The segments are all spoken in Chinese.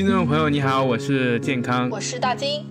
听众朋友你好，我是健康，我是大金。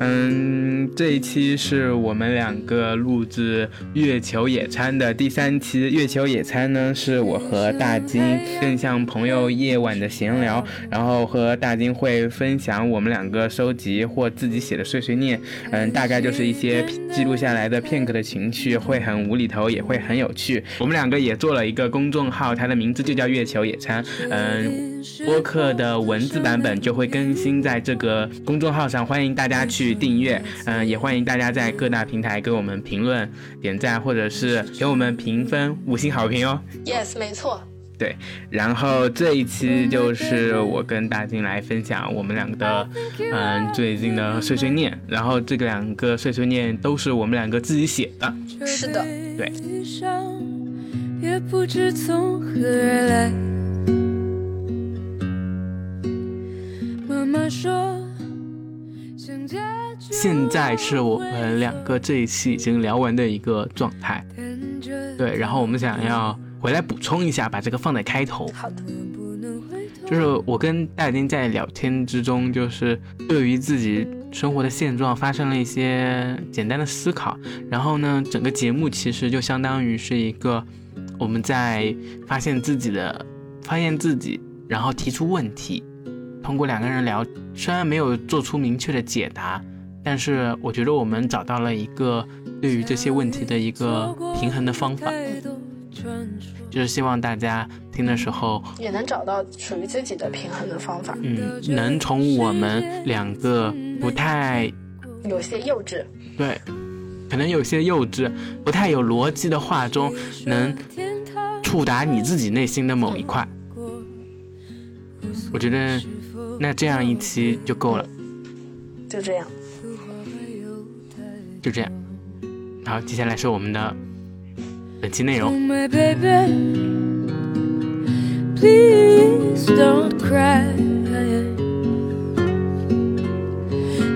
嗯，这一期是我们两个录制月球野餐的第三期。月球野餐呢，是我和大金更像朋友夜晚的闲聊，然后和大金会分享我们两个收集或自己写的碎碎念。嗯，大概就是一些记录下来的片刻的情绪，会很无厘头，也会很有趣。我们两个也做了一个公众号，它的名字就叫月球野餐。嗯，播客的文字版本就会更新在这个公众号上，欢迎大家去。订阅，嗯，也欢迎大家在各大平台给我们评论、点赞，或者是给我们评分五星好评哦。Yes，没错。对，然后这一期就是我跟大金来分享我们两个的，嗯，最近的碎碎念。然后这个两个碎碎念都是我们两个自己写的。是的，对。现在是我们两个这一期已经聊完的一个状态，对，然后我们想要回来补充一下，把这个放在开头。就是我跟戴金在聊天之中，就是对于自己生活的现状发生了一些简单的思考，然后呢，整个节目其实就相当于是一个我们在发现自己的，发现自己，然后提出问题。通过两个人聊，虽然没有做出明确的解答，但是我觉得我们找到了一个对于这些问题的一个平衡的方法，就是希望大家听的时候也能找到属于自己的平衡的方法。嗯，能从我们两个不太有些幼稚，对，可能有些幼稚、不太有逻辑的话中，能触达你自己内心的某一块。我觉得。那这样一期就够了，就这样，就这样。好，接下来是我们的本期内容。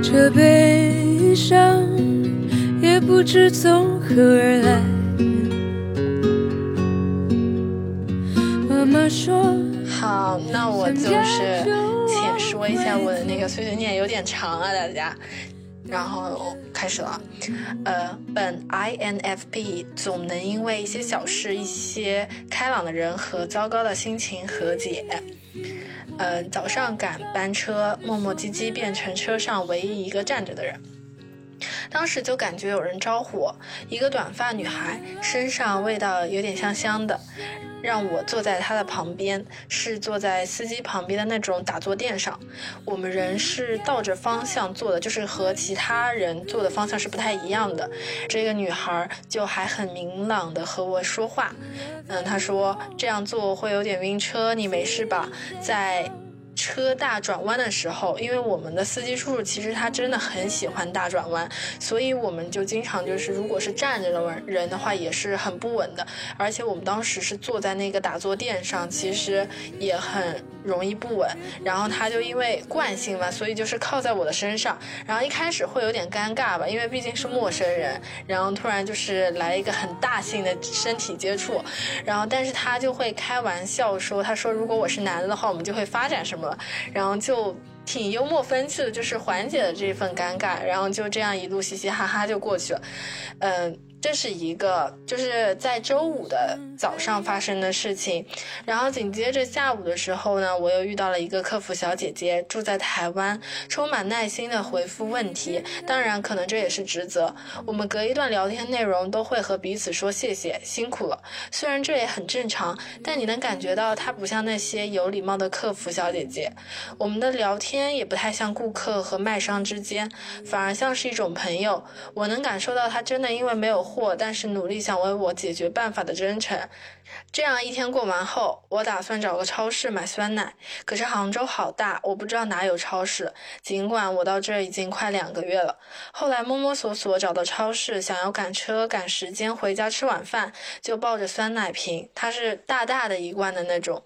这悲伤也不知从何而来。妈妈说：“好，那我就是。”说一下我的那个碎碎念有点长啊，大家，然后开始了。呃，本 INFP 总能因为一些小事、一些开朗的人和糟糕的心情和解。呃，早上赶班车，磨磨唧唧变成车上唯一一个站着的人。当时就感觉有人招呼我，一个短发女孩，身上味道有点香香的。让我坐在他的旁边，是坐在司机旁边的那种打坐垫上。我们人是倒着方向坐的，就是和其他人坐的方向是不太一样的。这个女孩就还很明朗的和我说话，嗯，她说这样做会有点晕车，你没事吧？在。车大转弯的时候，因为我们的司机叔叔其实他真的很喜欢大转弯，所以我们就经常就是，如果是站着的人的话，也是很不稳的。而且我们当时是坐在那个打坐垫上，其实也很容易不稳。然后他就因为惯性嘛，所以就是靠在我的身上。然后一开始会有点尴尬吧，因为毕竟是陌生人，然后突然就是来一个很大性的身体接触。然后但是他就会开玩笑说，他说如果我是男的的话，我们就会发展什么。然后就挺幽默风趣的，就是缓解了这份尴尬，然后就这样一路嘻嘻哈哈就过去了，嗯。这是一个就是在周五的早上发生的事情，然后紧接着下午的时候呢，我又遇到了一个客服小姐姐，住在台湾，充满耐心的回复问题。当然，可能这也是职责。我们隔一段聊天内容都会和彼此说谢谢，辛苦了。虽然这也很正常，但你能感觉到她不像那些有礼貌的客服小姐姐。我们的聊天也不太像顾客和卖商之间，反而像是一种朋友。我能感受到她真的因为没有。货，但是努力想为我解决办法的真诚。这样一天过完后，我打算找个超市买酸奶。可是杭州好大，我不知道哪有超市。尽管我到这已经快两个月了，后来摸摸索索找到超市，想要赶车赶时间回家吃晚饭，就抱着酸奶瓶，它是大大的一罐的那种。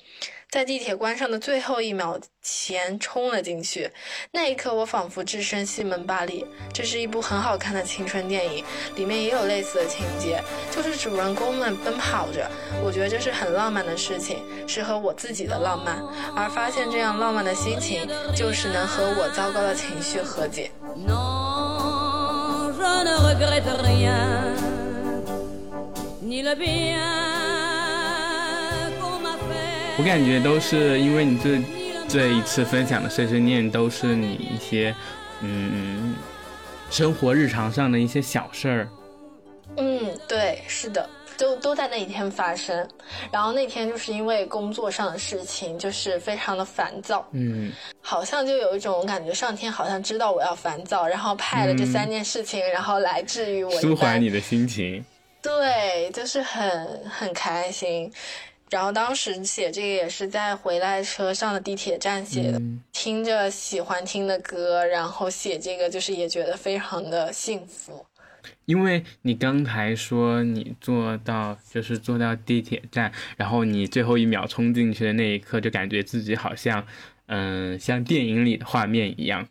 在地铁关上的最后一秒前冲了进去。那一刻，我仿佛置身西门巴黎。这是一部很好看的青春电影，里面也有类似的情节，就是主人公们奔跑着。我觉得这是很浪漫的事情，适合我自己的浪漫。而发现这样浪漫的心情，就是能和我糟糕的情绪和解。我感觉都是因为你这这一次分享的碎碎念，都是你一些嗯生活日常上的一些小事儿。嗯，对，是的，都都在那一天发生。然后那天就是因为工作上的事情，就是非常的烦躁。嗯，好像就有一种感觉，上天好像知道我要烦躁，然后派了这三件事情，然后来治愈我，舒缓你的心情。对，就是很很开心。然后当时写这个也是在回来车上的地铁站写的，听着喜欢听的歌，然后写这个就是也觉得非常的幸福。因为你刚才说你坐到就是坐到地铁站，然后你最后一秒冲进去的那一刻，就感觉自己好像嗯像电影里的画面一样。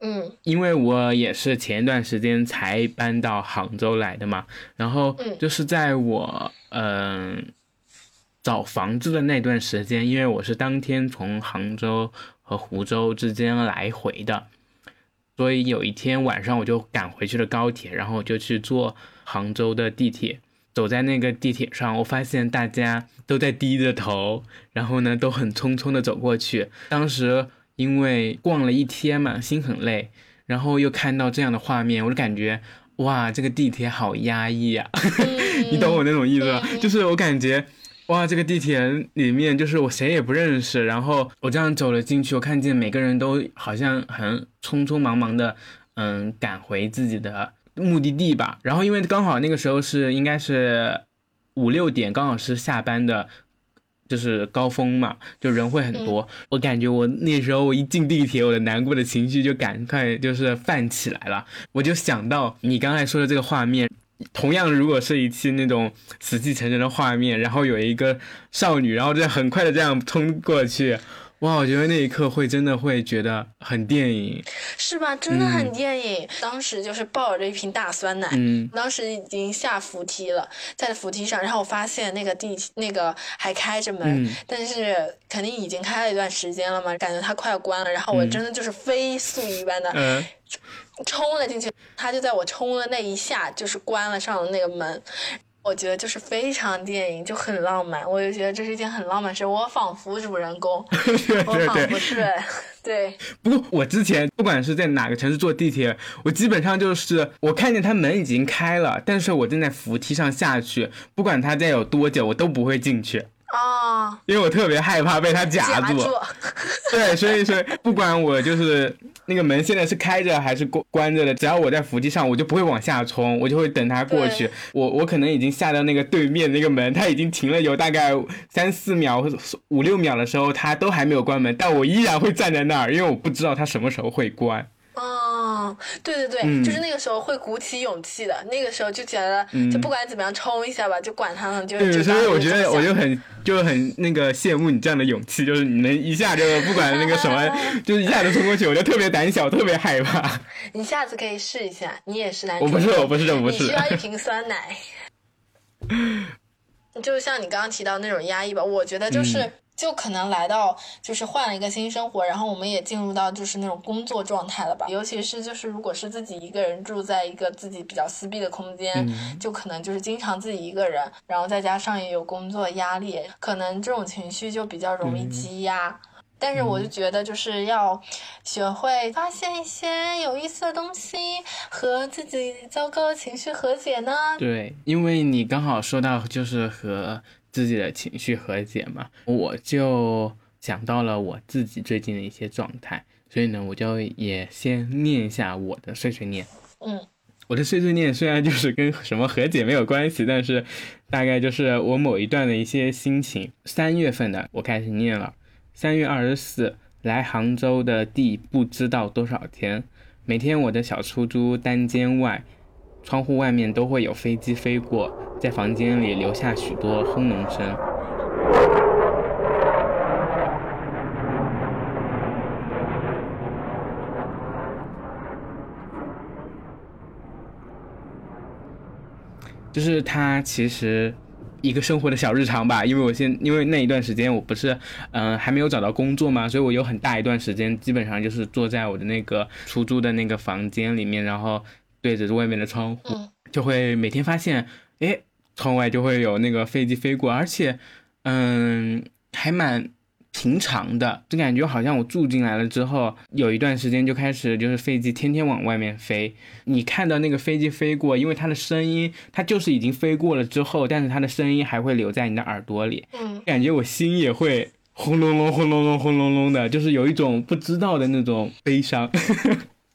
嗯，因为我也是前一段时间才搬到杭州来的嘛，然后就是在我嗯。找房子的那段时间，因为我是当天从杭州和湖州之间来回的，所以有一天晚上我就赶回去了高铁，然后我就去坐杭州的地铁。走在那个地铁上，我发现大家都在低着头，然后呢都很匆匆的走过去。当时因为逛了一天嘛，心很累，然后又看到这样的画面，我就感觉哇，这个地铁好压抑啊！你懂我那种意思吧？就是我感觉。哇，这个地铁里面就是我谁也不认识，然后我这样走了进去，我看见每个人都好像很匆匆忙忙的，嗯，赶回自己的目的地吧。然后因为刚好那个时候是应该是五六点，刚好是下班的，就是高峰嘛，就人会很多。我感觉我那时候我一进地铁，我的难过的情绪就赶快就是泛起来了。我就想到你刚才说的这个画面。同样，如果是一期那种死气沉沉的画面，然后有一个少女，然后这很快的这样冲过去，哇，我觉得那一刻会真的会觉得很电影，是吧？真的很电影。当时就是抱着一瓶大酸奶，嗯，当时已经下扶梯了，在扶梯上，然后我发现那个地那个还开着门，但是肯定已经开了一段时间了嘛，感觉它快要关了，然后我真的就是飞速一般的。冲了进去，他就在我冲的那一下，就是关了上了那个门。我觉得就是非常电影，就很浪漫。我就觉得这是一件很浪漫事。我仿佛主人公，我仿佛是对。不过我之前不管是在哪个城市坐地铁，我基本上就是我看见他门已经开了，但是我正在扶梯上下去，不管他再有多久，我都不会进去。啊，因为我特别害怕被他夹住。对，所以说不管我就是那个门现在是开着还是关关着的，只要我在扶梯上，我就不会往下冲，我就会等他过去。我我可能已经下到那个对面那个门，他已经停了有大概三四秒或者五六秒的时候，他都还没有关门，但我依然会站在那儿，因为我不知道他什么时候会关。哦，对对对，就是那个时候会鼓起勇气的，那个时候就觉得，就不管怎么样冲一下吧，就管他呢，就对，所以我觉得我就很就很那个羡慕你这样的勇气，就是你能一下就不管那个什么，就是一下子冲过去，我就特别胆小，特别害怕。你下次可以试一下，你也是男，我不是，我不是，我不是，你需要一瓶酸奶。就像你刚刚提到那种压抑吧，我觉得就是。就可能来到，就是换了一个新生活，然后我们也进入到就是那种工作状态了吧。尤其是就是如果是自己一个人住在一个自己比较私密的空间，就可能就是经常自己一个人，然后再加上也有工作压力，可能这种情绪就比较容易积压。但是我就觉得就是要学会发现一些有意思的东西，和自己糟糕的情绪和解呢。对，因为你刚好说到就是和。自己的情绪和解嘛，我就想到了我自己最近的一些状态，所以呢，我就也先念一下我的碎碎念。嗯，我的碎碎念虽然就是跟什么和解没有关系，但是大概就是我某一段的一些心情。三月份的我开始念了，三月二十四来杭州的第不知道多少天每天我的小出租单间外窗户外面都会有飞机飞过在房间里留下许多轰隆声。就是他其实一个生活的小日常吧。因为我现因为那一段时间我不是嗯、还没有找到工作嘛，所以我有很大一段时间基本上就是坐在我的那个出租的那个房间里面，然后对着外面的窗户，嗯就会每天发现，诶，窗外就会有那个飞机飞过，而且嗯还蛮。平常的，就感觉好像我住进来了之后，有一段时间就开始就是飞机天天往外面飞。你看到那个飞机飞过，因为它的声音，它就是已经飞过了之后，但是它的声音还会留在你的耳朵里，嗯，感觉我心也会轰隆隆、轰隆隆、轰隆隆的，就是有一种不知道的那种悲伤。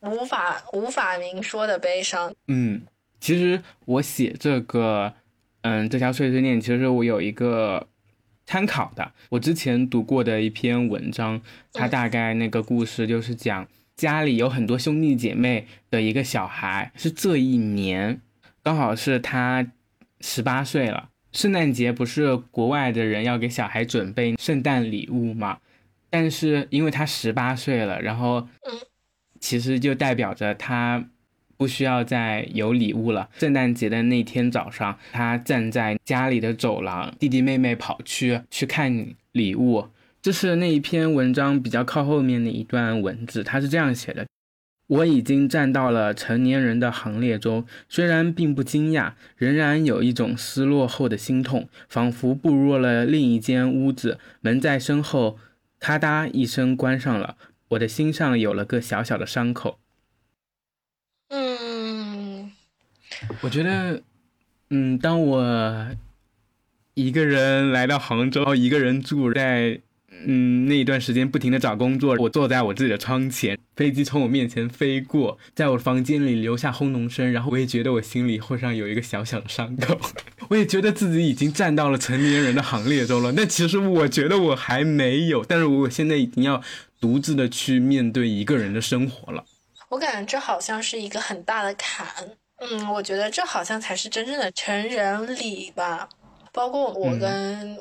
无法无法明说的悲伤。嗯，其实我写这个，嗯，这条碎碎念，其实我有一个参考的，我之前读过的一篇文章，它大概那个故事就是讲家里有很多兄弟姐妹的一个小孩，是这一年刚好是他十八岁了。圣诞节不是国外的人要给小孩准备圣诞礼物吗？但是因为他十八岁了，然后嗯其实就代表着他不需要再有礼物了。圣诞节的那天早上，他站在家里的走廊，弟弟妹妹跑去去看礼物。这是那一篇文章比较靠后面的一段文字，他是这样写的：我已经站到了成年人的行列中，虽然并不惊讶，仍然有一种失落后的心痛，仿佛步入了另一间屋子，门在身后咔嗒一声关上了，我的心上有了个小小的伤口。嗯，我觉得，嗯，当我一个人来到杭州，一个人住在，嗯，那一段时间不停的找工作，我坐在我自己的窗前，飞机从我面前飞过，在我房间里留下轰隆声，然后我也觉得我心里会上有一个小小的伤口，我也觉得自己已经站到了成年人的行列中了，但其实我觉得我还没有，但是我现在已经要独自的去面对一个人的生活了。我感觉这好像是一个很大的坎。嗯，我觉得这好像才是真正的成人礼吧。包括我跟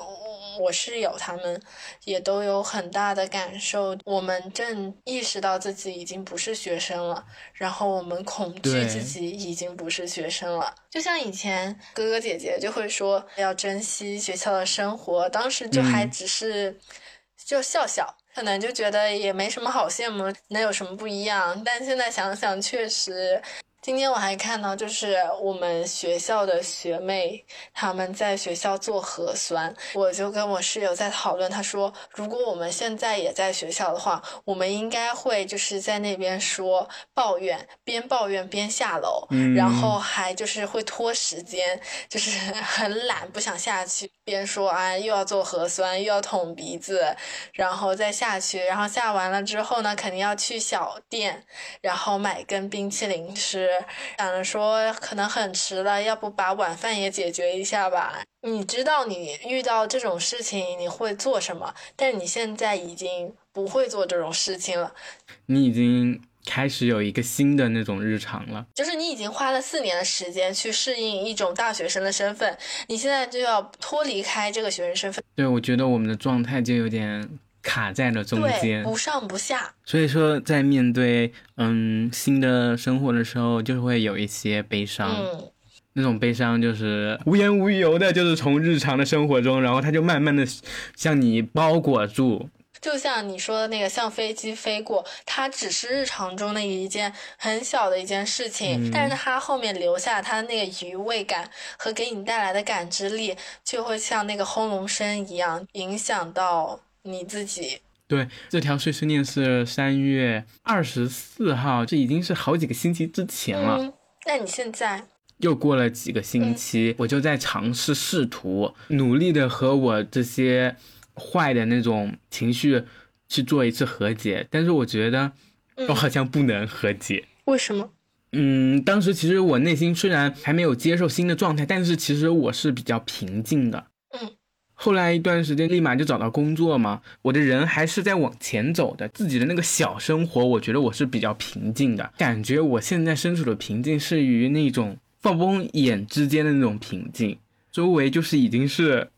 我室友他们也都有很大的感受。我们正意识到自己已经不是学生了，然后我们恐惧自己已经不是学生了。就像以前哥哥姐姐就会说要珍惜学校的生活，当时就还嗯只是就笑笑。可能就觉得也没什么好羡慕，能有什么不一样？但现在想想，确实，今天我还看到，就是我们学校的学妹她们在学校做核酸，我就跟我室友在讨论，她说，如果我们现在也在学校的话，我们应该会就是在那边说抱怨，边抱怨边下楼，嗯然后还就是会拖时间，就是 很懒，不想下去，边说啊又要做核酸，又要捅鼻子，然后再下去，然后下完了之后呢，肯定要去小店，然后买根冰淇淋吃，想着说可能很迟了，要不把晚饭也解决一下吧。你知道你遇到这种事情你会做什么，但是你现在已经不会做这种事情了，你已经开始有一个新的那种日常了。就是你已经花了四年的时间去适应一种大学生的身份，你现在就要脱离开这个学生身份，对，我觉得我们的状态就有点卡在了中，间，不上不下。所以说在面对嗯新的生活的时候，就会有一些悲伤。嗯，那种悲伤就是无缘无由的，就是从日常的生活中，然后它就慢慢的向你包裹住。就像你说的那个，像飞机飞过，它只是日常中的一件很小的一件事情，嗯但是它后面留下它那个余味感和给你带来的感知力，就会像那个轰隆声一样，影响到你自己。对，这条碎碎念是三月二十四号，这已经是好几个星期之前了。嗯，那你现在，又过了几个星期，我就在尝试试图努力的和我这些坏的那种情绪去做一次和解，但是我觉得嗯我好像不能和解。为什么？嗯，当时其实我内心虽然还没有接受新的状态，但是其实我是比较平静的。嗯。后来一段时间，立马就找到工作嘛，我的人还是在往前走的，自己的那个小生活，我觉得我是比较平静的，感觉我现在身处的平静是于那种放风眼之间的那种平静，周围就是已经是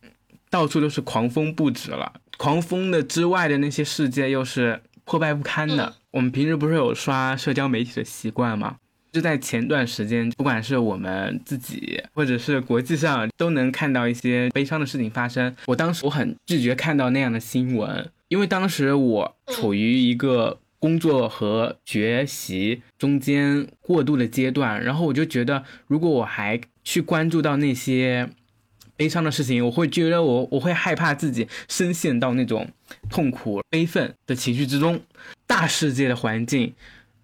到处都是狂风不止了，狂风的之外的那些世界又是破败不堪的。嗯我们平时不是有刷社交媒体的习惯吗？就在前段时间，不管是我们自己，或者是国际上，都能看到一些悲伤的事情发生。我当时我很拒绝看到那样的新闻，因为当时我处于一个工作和学习中间过渡的阶段，然后我就觉得，如果我还去关注到那些。悲伤的事情，我会觉得我我会害怕自己深陷到那种痛苦、悲愤的情绪之中。大世界的环境，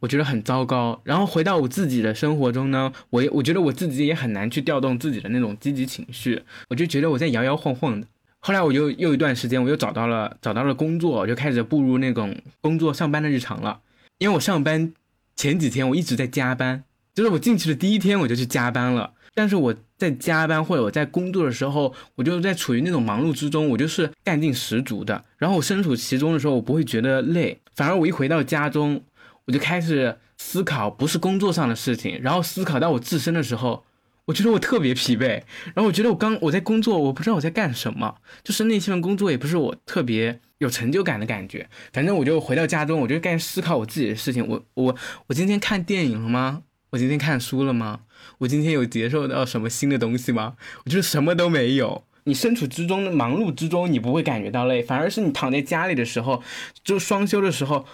我觉得很糟糕。然后回到我自己的生活中呢，我我觉得我自己也很难去调动自己的那种积极情绪。我就觉得我在摇摇晃晃的。后来我就又一段时间，我又找到了找到了工作，我就开始步入那种工作上班的日常了。因为我上班前几天我一直在加班，就是我进去的第一天我就去加班了。但是我在加班或者我在工作的时候，我就在处于那种忙碌之中，我就是干劲十足的。然后我身处其中的时候，我不会觉得累，反而我一回到家中，我就开始思考不是工作上的事情，然后思考到我自身的时候，我觉得我特别疲惫。然后我觉得我刚我在工作，我不知道我在干什么，就是那些份工作也不是我特别有成就感的感觉。反正我就回到家中，我就开始思考我自己的事情。我我我今天看电影了吗？我今天看书了吗？我今天有接受到什么新的东西吗？我觉得什么都没有。你身处之中的忙碌之中，你不会感觉到累，反而是你躺在家里的时候，就双休的时候，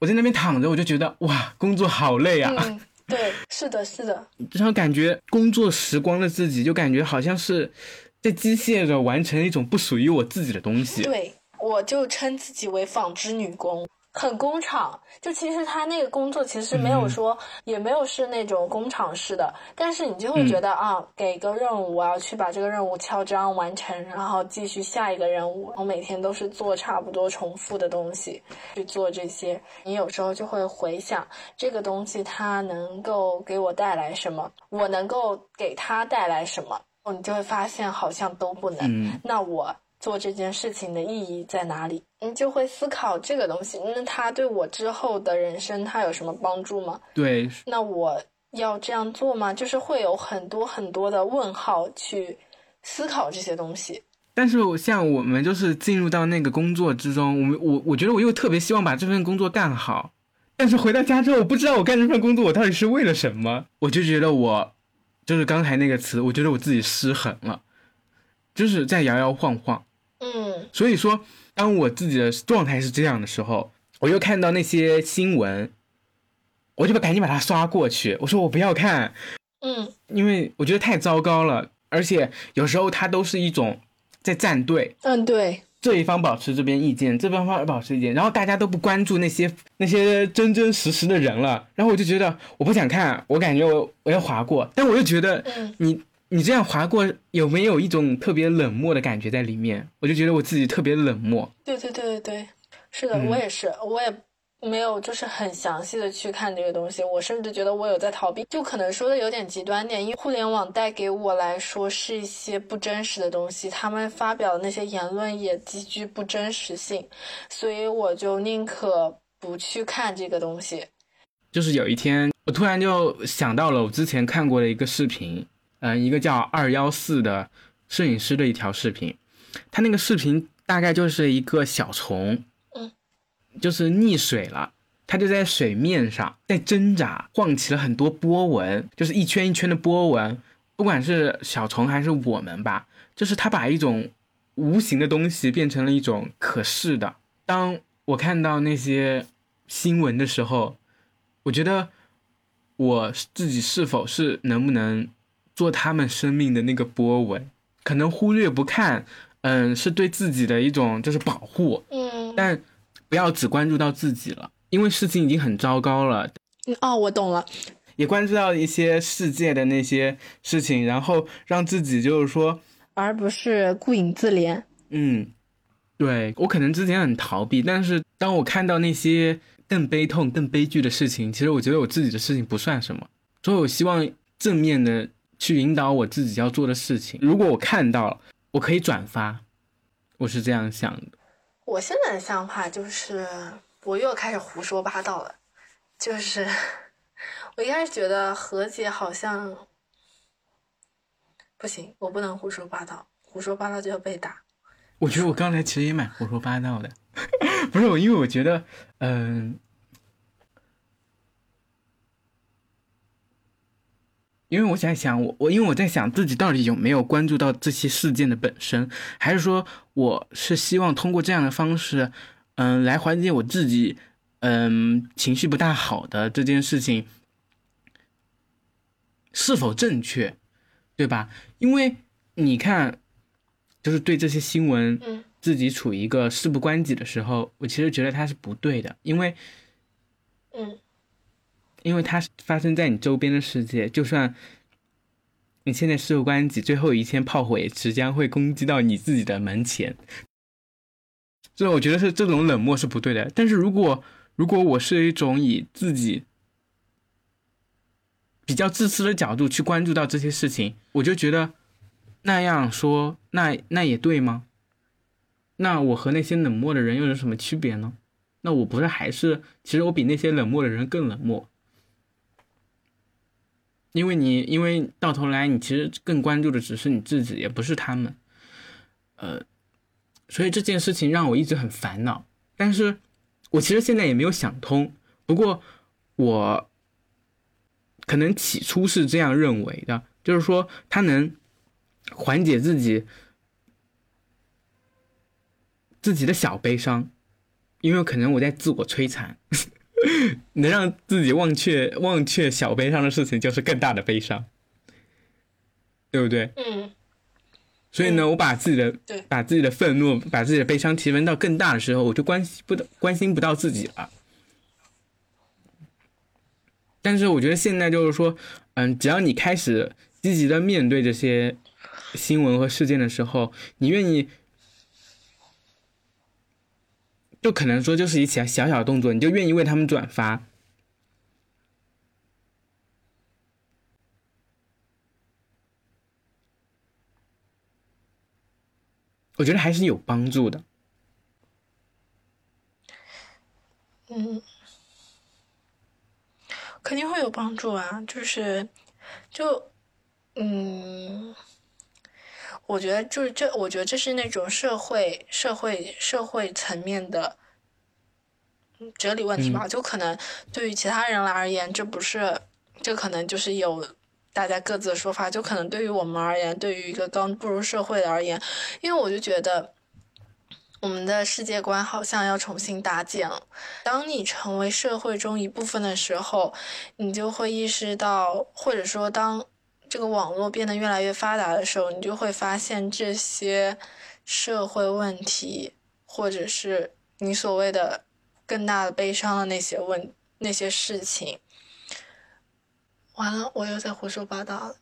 我在那边躺着，我就觉得哇，工作好累啊。嗯，对，是的，是的。然后感觉工作时光的自己，就感觉好像是在机械的完成一种不属于我自己的东西。对，我就称自己为纺织女工。很工厂，就其实他那个工作其实没有说，也没有是那种工厂式的，但是你就会觉得啊，给个任务，我要去把这个任务敲章完成，然后继续下一个任务。我每天都是做差不多重复的东西，去做这些。你有时候就会回想这个东西，它能够给我带来什么，我能够给它带来什么，你就会发现好像都不能。那我。做这件事情的意义在哪里？你就会思考这个东西。那它对我之后的人生，它有什么帮助吗？对。那我要这样做吗？就是会有很多很多的问号去思考这些东西。但是像我们就是进入到那个工作之中，我们我我觉得我又特别希望把这份工作干好。但是回到家之后，我不知道我干这份工作我到底是为了什么。我就觉得我就是刚才那个词，我觉得我自己失衡了，就是在摇摇晃晃。嗯，所以说，当我自己的状态是这样的时候，我又看到那些新闻，我就把赶紧把它刷过去。我说我不要看，嗯，因为我觉得太糟糕了，而且有时候它都是一种在站队，嗯，对，这一方保持这边意见，这边方保持意见，然后大家都不关注那些那些真真实实的人了，然后我就觉得我不想看，我感觉我我要划过，但我又觉得你。你这样划过，有没有一种特别冷漠的感觉在里面？我就觉得我自己特别冷漠。对对对对对，是的，我也是，我也没有就是很详细的去看这个东西。我甚至觉得我有在逃避，就可能说的有点极端点，因为互联网带给我来说是一些不真实的东西，他们发表的那些言论也极具不真实性，所以我就宁可不去看这个东西。就是有一天，我突然就想到了我之前看过的一个视频。嗯，一个叫二幺四的摄影师的一条视频，他那个视频大概就是一个小虫，嗯，就是溺水了，它就在水面上在挣扎，晃起了很多波纹，就是一圈一圈的波纹。不管是小虫还是我们吧，就是他把一种无形的东西变成了一种可视的。当我看到那些新闻的时候，我觉得我自己是否是能不能。做他们生命的那个波纹，可能忽略不看，嗯，是对自己的一种就是保护，嗯，但不要只关注到自己了，因为事情已经很糟糕了。哦，我懂了，也关注到一些世界的那些事情，然后让自己就是说，而不是顾影自怜。嗯，对我可能之前很逃避，但是当我看到那些更悲痛、更悲剧的事情，其实我觉得我自己的事情不算什么，所以我希望正面的。去引导我自己要做的事情。如果我看到了，我可以转发。我是这样想的。我现在的想法就是，我又开始胡说八道了。就是，我一开始觉得和解好像不行，我不能胡说八道，胡说八道就要被打。我觉得我刚才其实也蛮胡说八道的，不是我，因为我觉得，嗯。因为我在想，我我因为我在想自己到底有没有关注到这些事件的本身，还是说我是希望通过这样的方式，嗯，来缓解我自己，嗯，情绪不大好的这件事情是否正确，对吧？因为你看，就是对这些新闻，嗯自己处于一个事不关己的时候，我其实觉得它是不对的，因为。嗯因为它发生在你周边的世界，就算你现在事不关己，最后一天炮火也即将会攻击到你自己的门前。所以我觉得是这种冷漠是不对的。但是如果如果我是一种以自己比较自私的角度去关注到这些事情，我就觉得那样说，那那也对吗？那我和那些冷漠的人又有什么区别呢？那我不是还是，其实我比那些冷漠的人更冷漠。因为你，因为到头来，你其实更关注的只是你自己，也不是他们，呃，所以这件事情让我一直很烦恼。但是，我其实现在也没有想通。不过，我可能起初是这样认为的，就是说，他能缓解自己自己的小悲伤，因为可能我在自我摧残。能让自己忘却忘却小悲伤的事情，就是更大的悲伤，对不对？嗯所以呢，我把自己的对把自己的愤怒、把自己的悲伤提升到更大的时候，我就关心不到关心不到自己了。但是我觉得现在就是说，嗯，只要你开始积极的面对这些新闻和事件的时候，你愿意，就可能说就是一小小小动作，你就愿意为他们转发。我觉得还是有帮助的。嗯，肯定会有帮助啊。就是，就，嗯，我觉得就是这，我觉得这是那种社会、社会、社会层面的嗯哲理问题吧。就可能对于其他人来而言，这不是，这可能就是有大家各自的说法。就可能对于我们而言，对于一个刚步入社会的而言，因为我就觉得。我们的世界观好像要重新搭建了。当你成为社会中一部分的时候，你就会意识到，或者说，当这个网络变得越来越发达的时候，你就会发现这些社会问题，或者是你所谓的更大的悲伤的那些问那些事情。完了，我又在胡说八道了。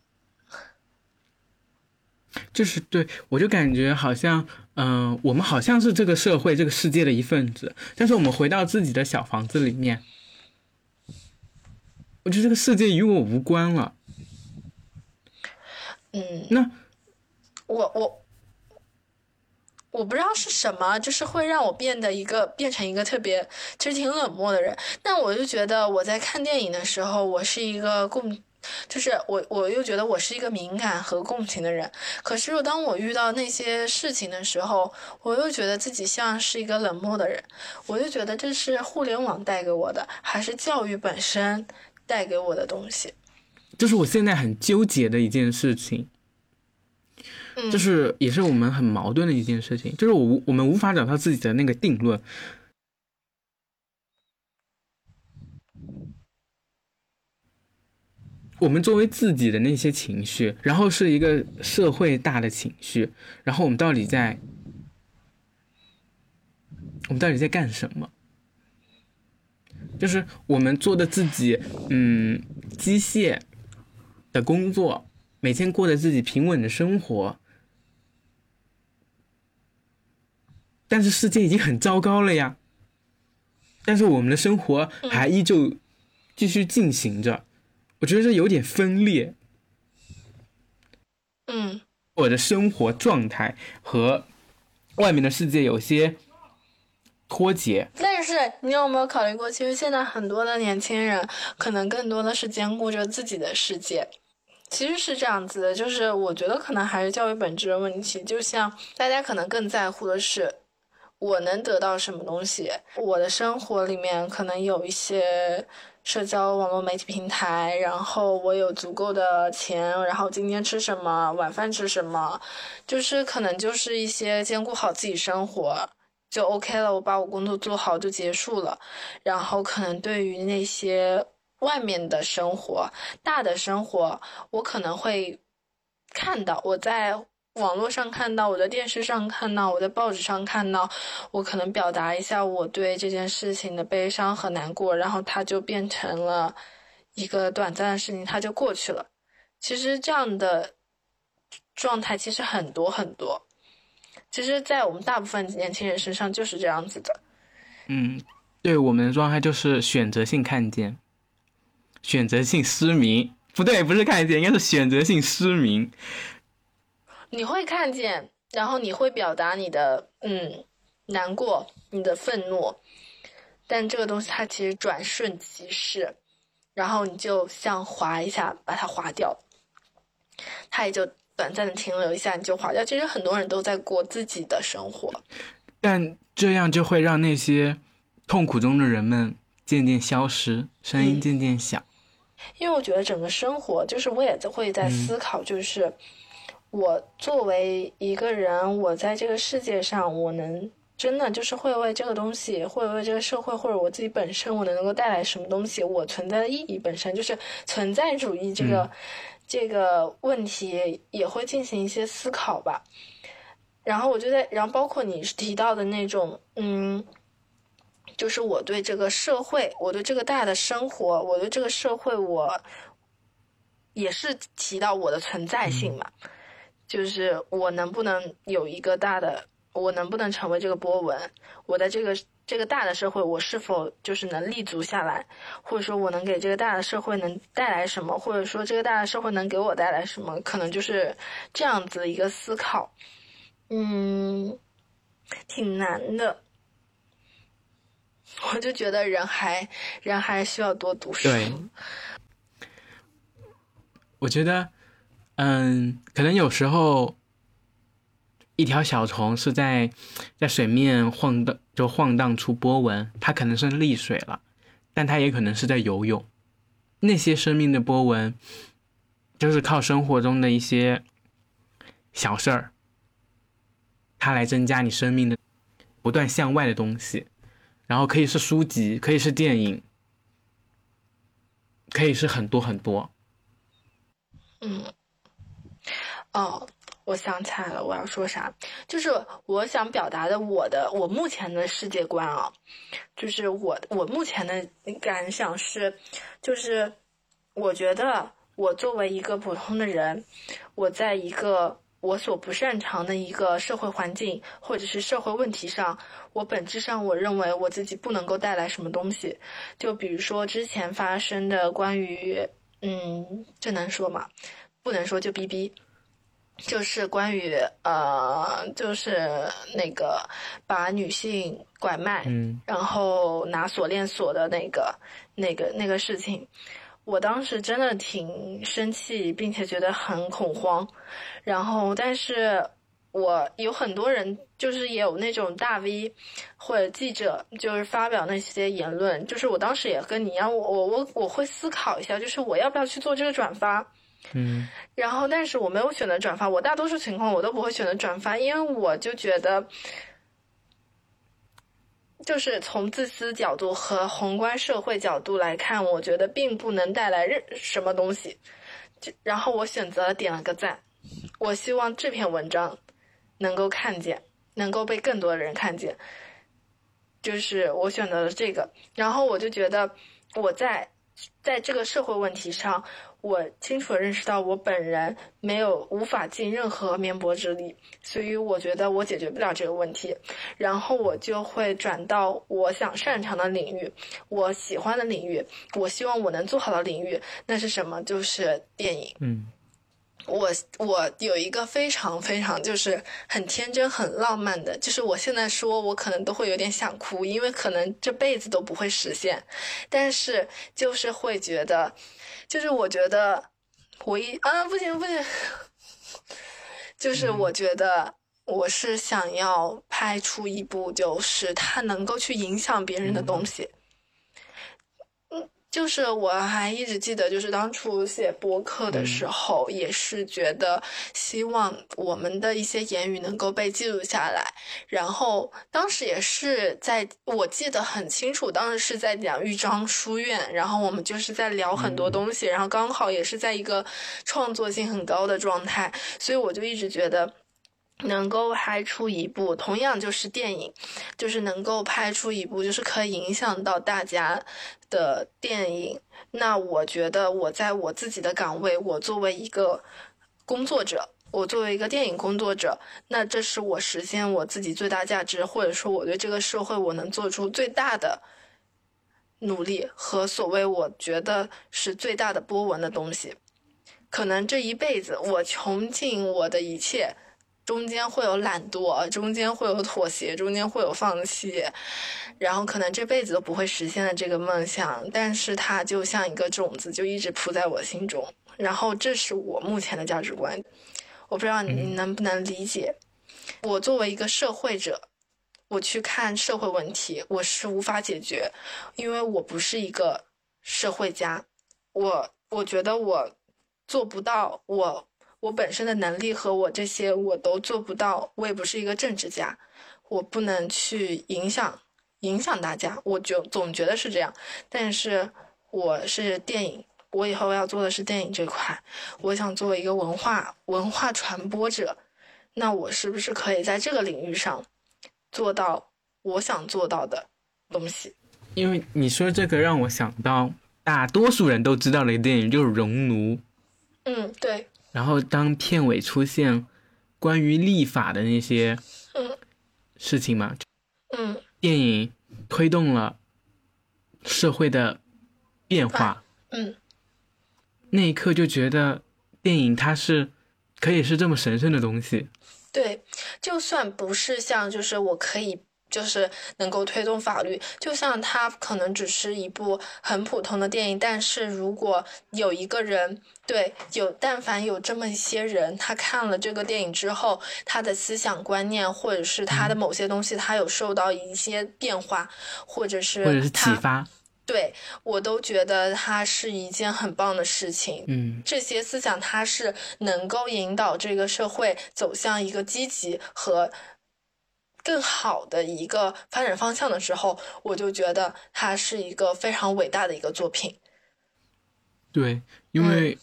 就是对我就感觉好像，嗯、我们好像是这个社会、这个世界的一份子，但是我们回到自己的小房子里面，我觉得这个世界与我无关了。嗯，那我我我不知道是什么，就是会让我变得一个变成一个特别其实挺冷漠的人。但我就觉得我在看电影的时候，我是一个共，就是我我又觉得我是一个敏感和共情的人。可是当我遇到那些事情的时候，我又觉得自己像是一个冷漠的人。我就觉得这是互联网带给我的，还是教育本身带给我的东西？这是我现在很纠结的一件事情，嗯，就是也是我们很矛盾的一件事情，就是我我们无法找到自己的那个定论。我们作为自己的那些情绪，然后是一个社会大的情绪，然后我们到底在，我们到底在干什么？就是我们做的自己，嗯，机械的工作，每天过着自己平稳的生活，但是世界已经很糟糕了呀。但是我们的生活还依旧继续进行着，我觉得这有点分裂。嗯我的生活状态和外面的世界有些脱节。但是你有没有考虑过，其实现在很多的年轻人可能更多的是兼顾着自己的世界。其实是这样子的，就是我觉得可能还是教育本质的问题。就像大家可能更在乎的是我能得到什么东西，我的生活里面可能有一些社交网络媒体平台，然后我有足够的钱，然后今天吃什么，晚饭吃什么，就是可能就是一些兼顾好自己生活就 OK 了，我把我工作做好就结束了。然后可能对于那些外面的生活、大的生活，我可能会看到我在。网络上看到，我在电视上看到，我在报纸上看到，我可能表达一下我对这件事情的悲伤和难过，然后它就变成了一个短暂的事情，它就过去了。其实这样的状态其实很多很多，其实，在我们大部分年轻人身上就是这样子的。嗯，对我们的状态就是选择性看见，选择性失明，不对，不是看见，应该是选择性失明。你会看见，然后你会表达你的嗯难过，你的愤怒，但这个东西它其实转瞬即逝，然后你就像划一下把它划掉，它也就短暂的停留一下，你就划掉。其实很多人都在过自己的生活，但这样就会让那些痛苦中的人们渐渐消失，声音渐渐小。因为我觉得整个生活，就是我也会在思考，就是。我作为一个人，我在这个世界上，我能真的就是会为这个东西，会为这个社会，或者我自己本身，我能能够带来什么东西？我存在的意义本身就是存在主义这个这个问题，也会进行一些思考吧。然后我就在，然后包括你提到的那种，嗯，就是我对这个社会，我对这个大的生活，我对这个社会，我也是提到我的存在性嘛。就是我能不能有一个大的，我能不能成为这个波纹？我在这个这个大的社会，我是否就是能立足下来？或者说我能给这个大的社会能带来什么？或者说这个大的社会能给我带来什么？可能就是这样子一个思考，嗯，挺难的。我就觉得人还人还需要多读书。对，我觉得。嗯，可能有时候，一条小虫是在在水面晃荡，就晃荡出波纹，它可能是溺水了，但它也可能是在游泳。那些生命的波纹，就是靠生活中的一些小事儿，它来增加你生命的不断向外的东西。然后可以是书籍，可以是电影，可以是很多很多。嗯。哦，我想起来了，我要说啥？就是我想表达的，我的我目前的世界观啊，就是我我目前的感想是，就是我觉得我作为一个普通的人，我在一个我所不擅长的一个社会环境或者是社会问题上，我本质上我认为我自己不能够带来什么东西。就比如说之前发生的关于，嗯，这能说吗？不能说就逼逼。就是关于呃，就是那个把女性拐卖，嗯，然后拿锁链锁的那个那个那个事情，我当时真的挺生气，并且觉得很恐慌。然后，但是我有很多人，就是也有那种大 V 或者记者，就是发表那些言论，就是我当时也跟你一样，我我我会思考一下，就是我要不要去做这个转发。嗯，然后，但是我没有选择转发。我大多数情况我都不会选择转发，因为我就觉得，就是从自私角度和宏观社会角度来看，我觉得并不能带来任什么东西。就然后我选择了点了个赞。我希望这篇文章能够看见，能够被更多的人看见。就是我选择了这个，然后我就觉得我在在这个社会问题上。我清楚的认识到，我本人没有无法尽任何绵薄之力，所以我觉得我解决不了这个问题，然后我就会转到我想擅长的领域，我喜欢的领域，我希望我能做好的领域，那是什么？就是电影。嗯，我我有一个非常非常就是很天真、很浪漫的，就是我现在说，我可能都会有点想哭，因为可能这辈子都不会实现，但是就是会觉得。就是我觉得，我一啊不行不行，就是我觉得我是想要拍出一部，就是它能够去影响别人的东西。嗯，就是我还一直记得，就是当初写播客的时候，也是觉得希望我们的一些言语能够被记录下来。然后当时也是在，我记得很清楚，当时是在讲豫章书院，然后我们就是在聊很多东西，然后刚好也是在一个创作性很高的状态，所以我就一直觉得。能够拍出一部同样就是电影，就是能够拍出一部就是可以影响到大家的电影。那我觉得我在我自己的岗位，我作为一个工作者，我作为一个电影工作者，那这是我实现我自己最大价值，或者说我对这个社会我能做出最大的努力和所谓我觉得是最大的波纹的东西。可能这一辈子我穷尽我的一切。中间会有懒惰，中间会有妥协，中间会有放弃，然后可能这辈子都不会实现的这个梦想，但是它就像一个种子，就一直铺在我心中。然后这是我目前的价值观，我不知道你能不能理解。我作为一个社会者，我去看社会问题，我是无法解决，因为我不是一个社会家，我我觉得我做不到，我。我本身的能力和我这些我都做不到，我也不是一个政治家，我不能去影响影响大家，我就总觉得是这样。但是我是电影，我以后要做的是电影这块，我想作为一个文化文化传播者，那我是不是可以在这个领域上做到我想做到的东西？因为你说这个让我想到大多数人都知道的一个电影就是《熔炉》。嗯，对。然后，当片尾出现关于立法的那些事情嘛，嗯，电影推动了社会的变化，嗯，那一刻就觉得电影它是可以是这么神圣的东西。对，就算不是像，就是我可以。就是能够推动法律，就像它可能只是一部很普通的电影，但是如果有一个人，对，有但凡有这么一些人，他看了这个电影之后，他的思想观念或者是他的某些东西，他有受到一些变化，或者是或者是启发，对我都觉得它是一件很棒的事情。嗯，这些思想它是能够引导这个社会走向一个积极和。更好的一个发展方向的时候，我就觉得它是一个非常伟大的一个作品。对，因为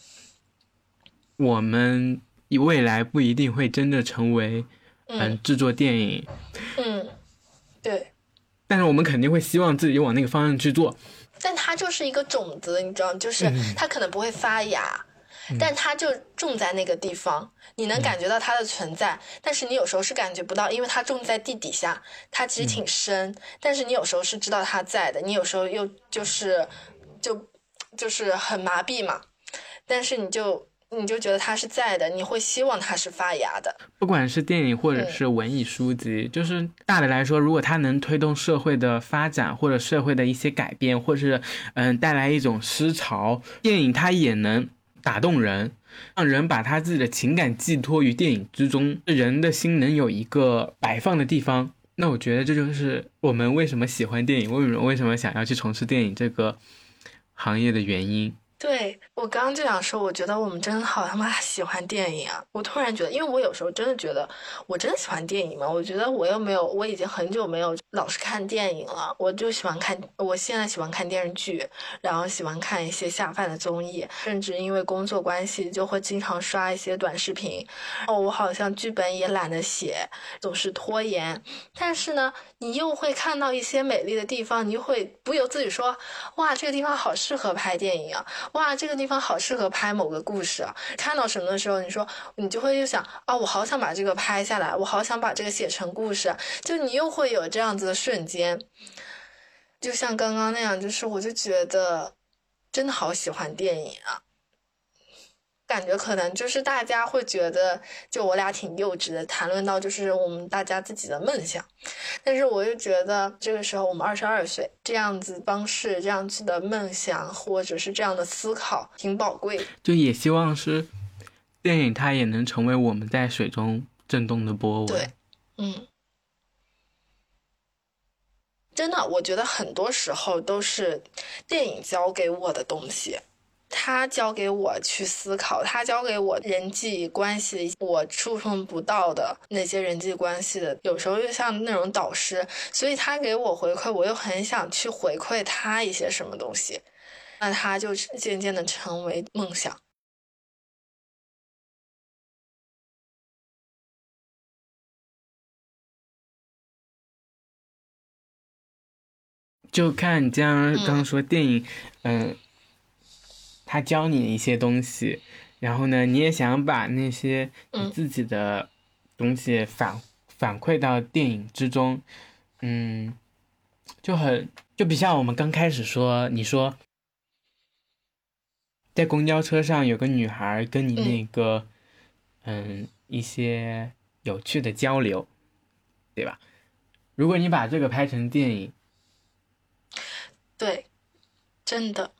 我们未来不一定会真的成为嗯制作电影，嗯，对。但是我们肯定会希望自己往那个方向去做。但它就是一个种子，你知道，就是它可能不会发芽。但它就种在那个地方，你能感觉到它的存在，但是你有时候是感觉不到，因为它种在地底下，它其实挺深，但是你有时候是知道它在的，你有时候又就是就就是很麻痹嘛，但是你就你就觉得它是在的，你会希望它是发芽的。不管是电影或者是文艺书籍，就是大的来说，如果它能推动社会的发展或者社会的一些改变，或是嗯带来一种思潮，电影它也能。打动人，让人把他自己的情感寄托于电影之中，人的心能有一个摆放的地方。那我觉得这就是我们为什么喜欢电影，为什么为什么想要去从事电影这个行业的原因。对我刚刚就想说，我觉得我们真的好他妈 喜欢电影啊！我突然觉得，因为我有时候真的觉得，我真的喜欢电影嘛。我觉得我又没有，我已经很久没有老是看电影了。我就喜欢看，我现在喜欢看电视剧，然后喜欢看一些下饭的综艺，甚至因为工作关系，就会经常刷一些短视频。哦，我好像剧本也懒得写，总是拖延。但是呢，你又会看到一些美丽的地方，你就会不由自己说：“哇，这个地方好适合拍电影啊！”哇，这个地方好适合拍某个故事啊！看到什么的时候，你说你就会又想啊，我好想把这个拍下来，我好想把这个写成故事，就你又会有这样子的瞬间，就像刚刚那样，就是我就觉得真的好喜欢电影啊。感觉可能就是大家会觉得，就我俩挺幼稚的，谈论到就是我们大家自己的梦想，但是我又觉得这个时候我们二十二岁，这样子方式、这样子的梦想或者是这样的思考挺宝贵。就也希望是电影，它也能成为我们在水中震动的波纹。对，嗯。真的，我觉得很多时候都是电影教给我的东西，他教给我去思考，他教给我人际关系，我触碰不到的那些人际关系的，有时候又像那种导师，所以他给我回馈，我又很想去回馈他一些什么东西，那他就渐渐的成为梦想。就看江刚刚说电影，嗯，他教你一些东西，然后呢，你也想把那些你自己的东西反反馈到电影之中，嗯，就很就比像我们刚开始说，你说在公交车上有个女孩跟你那个，嗯，一些有趣的交流，对吧？如果你把这个拍成电影。对，真的，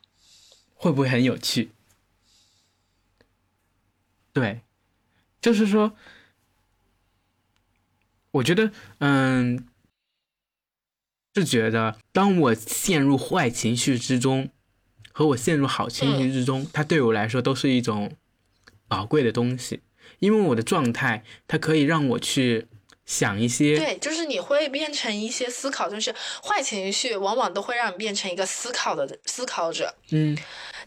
会不会很有趣？对，就是说，我觉得，嗯，是觉得，当我陷入坏情绪之中，和我陷入好情绪之中，它对我来说都是一种宝贵的东西，因为我的状态，它可以让我去。想一些，对，就是你会变成一些思考，就是坏情绪往往都会让你变成一个思考的思考者。嗯，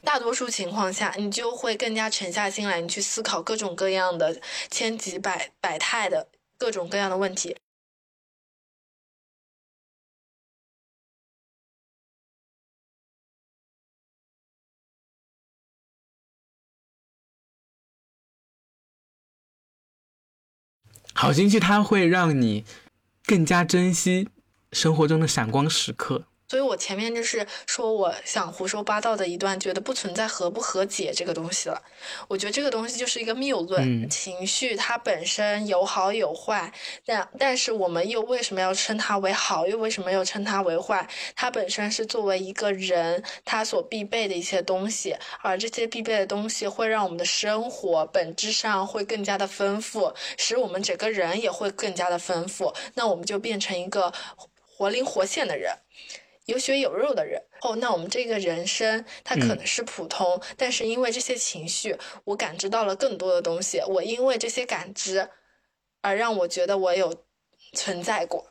大多数情况下，你就会更加沉下心来，你去思考各种各样的千奇百百态的各种各样的问题。好情绪，它会让你更加珍惜生活中的闪光时刻。所以我前面就是说，我想胡说八道的一段，觉得不存在和不和解这个东西了。我觉得这个东西就是一个谬论。情绪它本身有好有坏，但但是我们又为什么要称它为好，又为什么要称它为坏？它本身是作为一个人他所必备的一些东西，而这些必备的东西会让我们的生活本质上会更加的丰富，使我们整个人也会更加的丰富。那我们就变成一个活灵活现的人。有血有肉的人哦，那我们这个人生它可能是普通，但是因为这些情绪，我感知到了更多的东西。我因为这些感知，而让我觉得我有存在过。